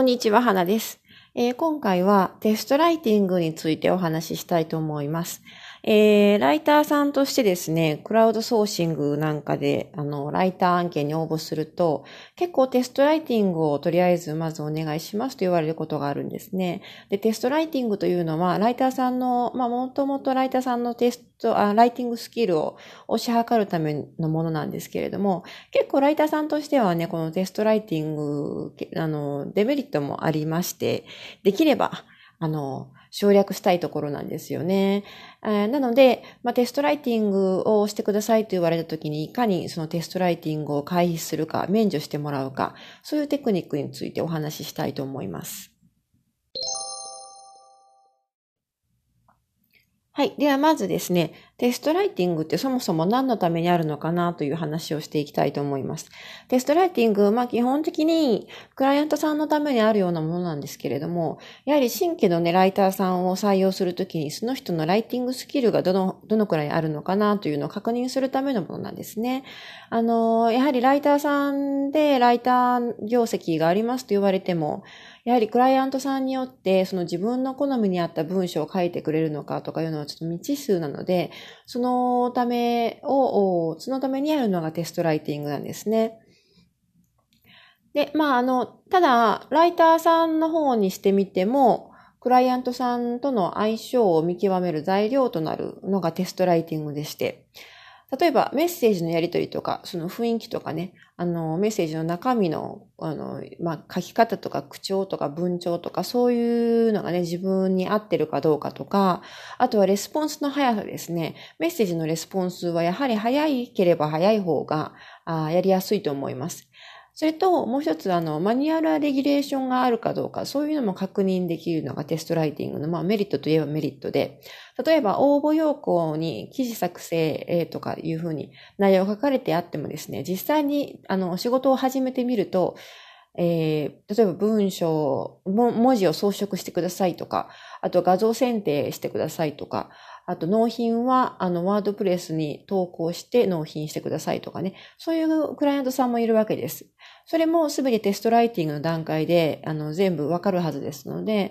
こんにちは、花です、えー、今回はテストライティングについてお話ししたいと思います。えー、ライターさんとしてですね、クラウドソーシングなんかで、あの、ライター案件に応募すると、結構テストライティングをとりあえずまずお願いしますと言われることがあるんですね。で、テストライティングというのは、ライターさんの、まあ、もともとライターさんのテスト、あライティングスキルを推し量るためのものなんですけれども、結構ライターさんとしてはね、このテストライティング、あの、デメリットもありまして、できれば、あの、省略したいところなんですよね。えー、なので、まあ、テストライティングをしてくださいと言われたときに、いかにそのテストライティングを回避するか、免除してもらうか、そういうテクニックについてお話ししたいと思います。はい。ではまずですね、テストライティングってそもそも何のためにあるのかなという話をしていきたいと思います。テストライティング、まあ基本的にクライアントさんのためにあるようなものなんですけれども、やはり新規のね、ライターさんを採用するときにその人のライティングスキルがどの、どのくらいあるのかなというのを確認するためのものなんですね。あの、やはりライターさんでライター業績がありますと言われても、やはりクライアントさんによって、その自分の好みに合った文章を書いてくれるのかとかいうのはちょっと未知数なので、そのためを、そのためにやるのがテストライティングなんですね。で、まあ、あの、ただ、ライターさんの方にしてみても、クライアントさんとの相性を見極める材料となるのがテストライティングでして、例えばメッセージのやり取りとか、その雰囲気とかね、あの、メッセージの中身の、あの、まあ、書き方とか口調とか文調とか、そういうのがね、自分に合ってるかどうかとか、あとはレスポンスの速さですね。メッセージのレスポンスはやはり早ければ早い方が、あやりやすいと思います。それと、もう一つ、あの、マニュアルレギュレーションがあるかどうか、そういうのも確認できるのがテストライティングの、まあ、メリットといえばメリットで、例えば、応募要項に記事作成とかいうふうに内容が書かれてあってもですね、実際に、あの、仕事を始めてみると、えー、例えば文章、文字を装飾してくださいとか、あと画像選定してくださいとか、あと納品は、あの、ワードプレスに投稿して納品してくださいとかね。そういうクライアントさんもいるわけです。それもすべてテストライティングの段階で、あの、全部わかるはずですので、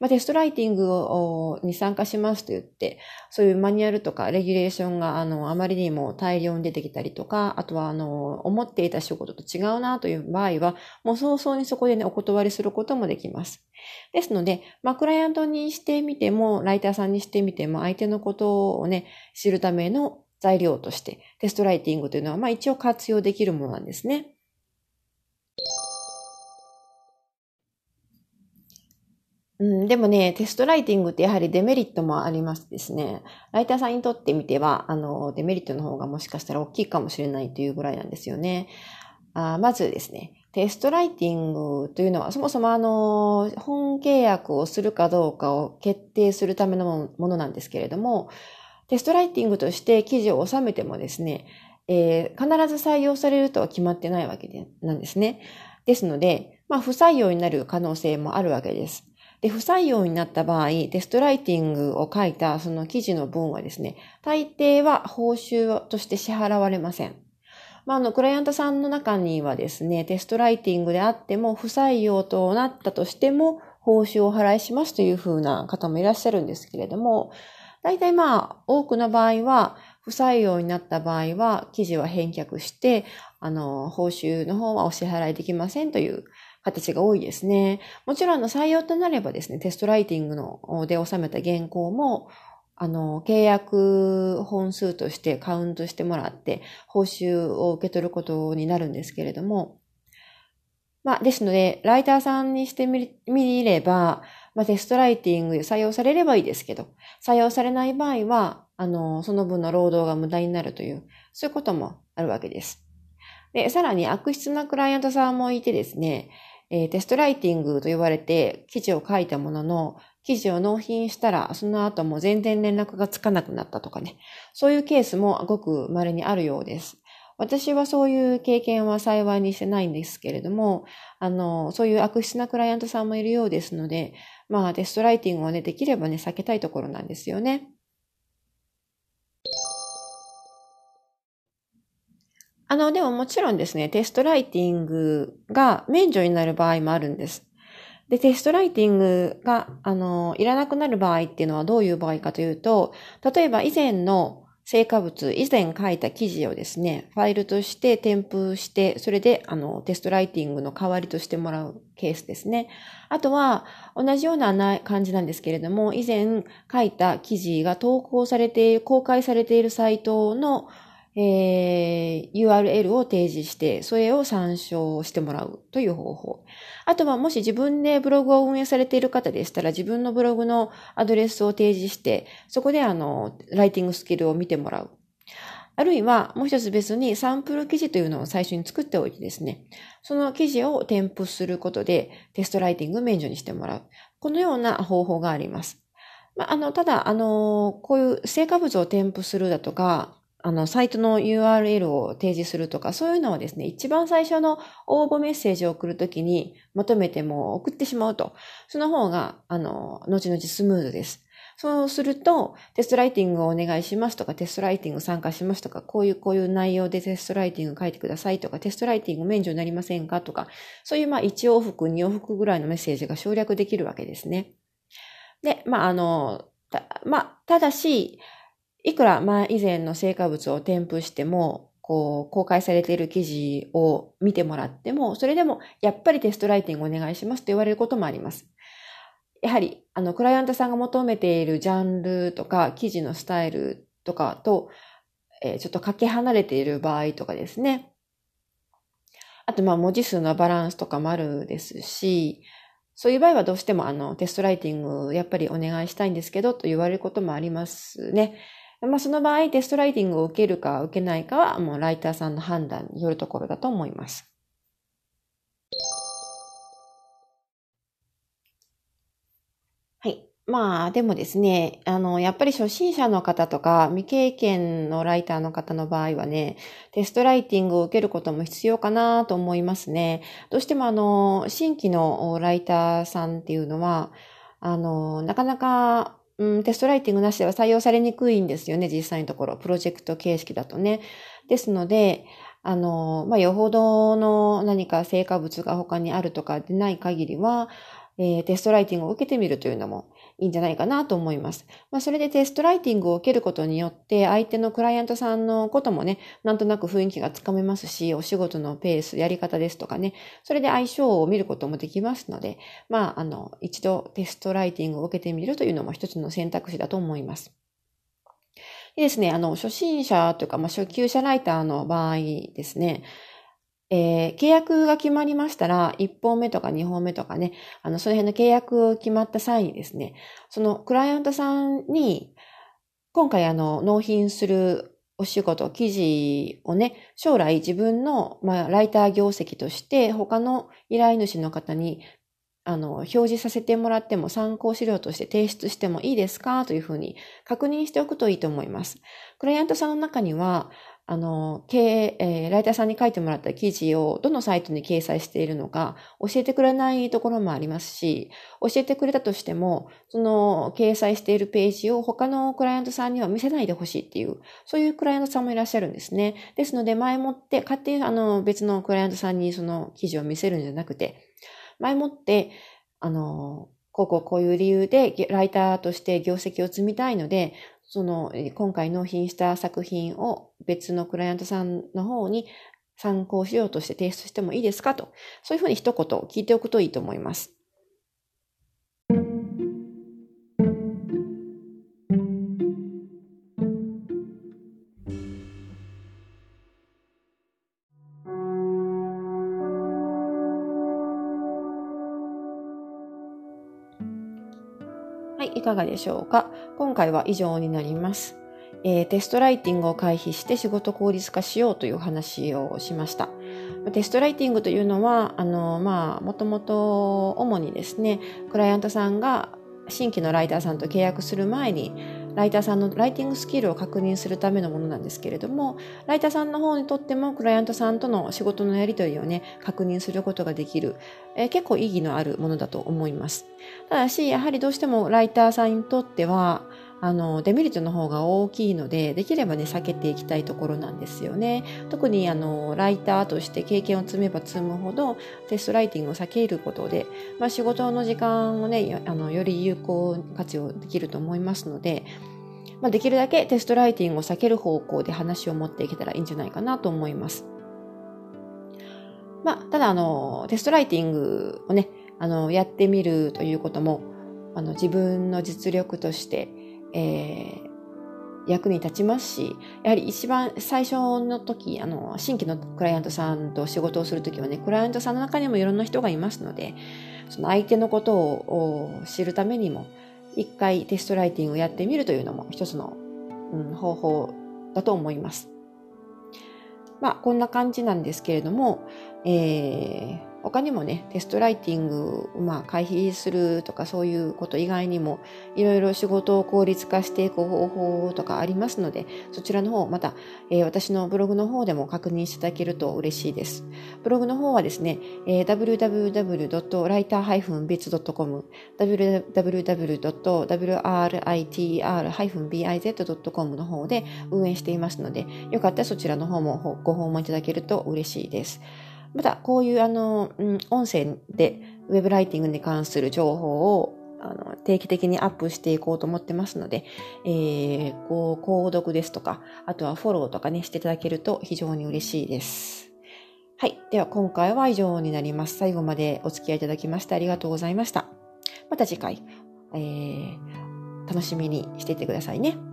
まあ、テストライティングをに参加しますと言って、そういうマニュアルとかレギュレーションが、あの、あまりにも大量に出てきたりとか、あとは、あの、思っていた仕事と違うなという場合は、もう早々にそこでね、お断りすることもできます。ですので、まあ、クライアントにしてみても、ライターさんにしてみても、相手のことをね、知るための材料として、テストライティングというのは、まあ、一応活用できるものなんですね。うん、でもね、テストライティングってやはりデメリットもありますですね。ライターさんにとってみては、あの、デメリットの方がもしかしたら大きいかもしれないというぐらいなんですよね。あまずですね、テストライティングというのは、そもそもあの、本契約をするかどうかを決定するためのものなんですけれども、テストライティングとして記事を収めてもですね、えー、必ず採用されるとは決まってないわけでなんですね。ですので、まあ、不採用になる可能性もあるわけです。で、不採用になった場合、テストライティングを書いたその記事の文はですね、大抵は報酬として支払われません。まあ、あの、クライアントさんの中にはですね、テストライティングであっても、不採用となったとしても、報酬を払いしますというふうな方もいらっしゃるんですけれども、大体まあ、多くの場合は、不採用になった場合は、記事は返却して、あの、報酬の方はお支払いできませんという形が多いですね。もちろん、の、採用となればですね、テストライティングので収めた原稿も、あの、契約本数としてカウントしてもらって、報酬を受け取ることになるんですけれども、まあ、ですので、ライターさんにしてみれば、まあ、テストライティングで採用されればいいですけど、採用されない場合は、あの、その分の労働が無駄になるという、そういうこともあるわけです。で、さらに悪質なクライアントさんもいてですね、えー、テストライティングと言われて記事を書いたものの、記事を納品したら、その後も全然連絡がつかなくなったとかね。そういうケースもごく稀にあるようです。私はそういう経験は幸いにしてないんですけれども、あの、そういう悪質なクライアントさんもいるようですので、まあテストライティングをね、できればね、避けたいところなんですよね。あの、でももちろんですね、テストライティングが免除になる場合もあるんです。で、テストライティングが、あの、いらなくなる場合っていうのはどういう場合かというと、例えば以前の成果物、以前書いた記事をですね、ファイルとして添付して、それで、あの、テストライティングの代わりとしてもらうケースですね。あとは、同じような感じなんですけれども、以前書いた記事が投稿されている、公開されているサイトのえー、URL を提示して、それを参照してもらうという方法。あとは、もし自分でブログを運営されている方でしたら、自分のブログのアドレスを提示して、そこであの、ライティングスキルを見てもらう。あるいは、もう一つ別にサンプル記事というのを最初に作っておいてですね、その記事を添付することでテストライティング免除にしてもらう。このような方法があります。まあ、あの、ただ、あの、こういう成果物を添付するだとか、あの、サイトの URL を提示するとか、そういうのはですね、一番最初の応募メッセージを送るときに求めても送ってしまうと。その方が、あの、後々スムーズです。そうすると、テストライティングをお願いしますとか、テストライティング参加しますとか、こういうこういう内容でテストライティング書いてくださいとか、テストライティング免除になりませんかとか、そういうまあ1往復、2往復ぐらいのメッセージが省略できるわけですね。で、まああの、たまあ、ただし、いくら前以前の成果物を添付しても、こう、公開されている記事を見てもらっても、それでも、やっぱりテストライティングお願いしますと言われることもあります。やはり、あの、クライアントさんが求めているジャンルとか、記事のスタイルとかと、えー、ちょっとかけ離れている場合とかですね。あと、まあ、文字数のバランスとかもあるですし、そういう場合はどうしてもあのテストライティングやっぱりお願いしたいんですけどと言われることもありますね。まあ、その場合、テストライティングを受けるか受けないかは、もうライターさんの判断によるところだと思います。はい。まあ、でもですね、あの、やっぱり初心者の方とか、未経験のライターの方の場合はね、テストライティングを受けることも必要かなと思いますね。どうしてもあの、新規のライターさんっていうのは、あの、なかなかうん、テストライティングなしでは採用されにくいんですよね、実際のところ。プロジェクト形式だとね。ですので、あの、まあ、よほどの何か成果物が他にあるとかでない限りは、えー、テストライティングを受けてみるというのもいいんじゃないかなと思います。まあ、それでテストライティングを受けることによって、相手のクライアントさんのこともね、なんとなく雰囲気がつかめますし、お仕事のペース、やり方ですとかね、それで相性を見ることもできますので、まあ、あの、一度テストライティングを受けてみるというのも一つの選択肢だと思います。でですね、あの、初心者というか、まあ、初級者ライターの場合ですね、えー、契約が決まりましたら、1本目とか2本目とかね、あの、その辺の契約を決まった際にですね、そのクライアントさんに、今回あの、納品するお仕事、記事をね、将来自分の、まあ、ライター業績として、他の依頼主の方に、あの、表示させてもらっても参考資料として提出してもいいですか？というふうに確認しておくといいと思います。クライアントさんの中には、あの、経営、えー、ライターさんに書いてもらった記事をどのサイトに掲載しているのか教えてくれないところもありますし、教えてくれたとしても、その掲載しているページを他のクライアントさんには見せないでほしいっていう、そういうクライアントさんもいらっしゃるんですね。ですので、前もって、勝手にあの別のクライアントさんにその記事を見せるんじゃなくて、前もって、あの、こうこうこういう理由でライターとして業績を積みたいので、その、今回納品した作品を別のクライアントさんの方に参考資料として提出してもいいですかと、そういうふうに一言聞いておくといいと思います。いかがでしょうか？今回は以上になります。えー、テストライティングを回避して仕事効率化しようという話をしました。テストライティングというのは、あの、まあ、もともと主にですね、クライアントさんが新規のライターさんと契約する前に、ライターさんのライティングスキルを確認するためのものなんですけれども、ライターさんの方にとってもクライアントさんとの仕事のやり取りをね、確認することができる、えー、結構意義のあるものだと思います。ただし、やはりどうしてもライターさんにとっては、あの、デメリットの方が大きいので、できればね、避けていきたいところなんですよね。特に、あの、ライターとして経験を積めば積むほど、テストライティングを避けることで、まあ、仕事の時間をね、あの、より有効活用できると思いますので、まあ、できるだけテストライティングを避ける方向で話を持っていけたらいいんじゃないかなと思います。まあ、ただ、あの、テストライティングをね、あの、やってみるということも、あの、自分の実力として、えー、役に立ちますし、やはり一番最初の時、あの、新規のクライアントさんと仕事をするときはね、クライアントさんの中にもいろんな人がいますので、その相手のことを知るためにも、一回テストライティングをやってみるというのも一つの、うん、方法だと思います。まあ、こんな感じなんですけれども、えー、他にもね、テストライティングまあ回避するとかそういうこと以外にもいろいろ仕事を効率化していく方法とかありますので、そちらの方また、えー、私のブログの方でも確認していただけると嬉しいです。ブログの方はですね、えー、www.writer-bits.com www.writer-biz.com の方で運営していますので、よかったらそちらの方もご訪問いただけると嬉しいです。また、こういうあの、うん、音声でウェブライティングに関する情報をあの定期的にアップしていこうと思ってますので、えー、こう、購読ですとか、あとはフォローとかね、していただけると非常に嬉しいです。はい。では今回は以上になります。最後までお付き合いいただきましてありがとうございました。また次回、えー、楽しみにしていてくださいね。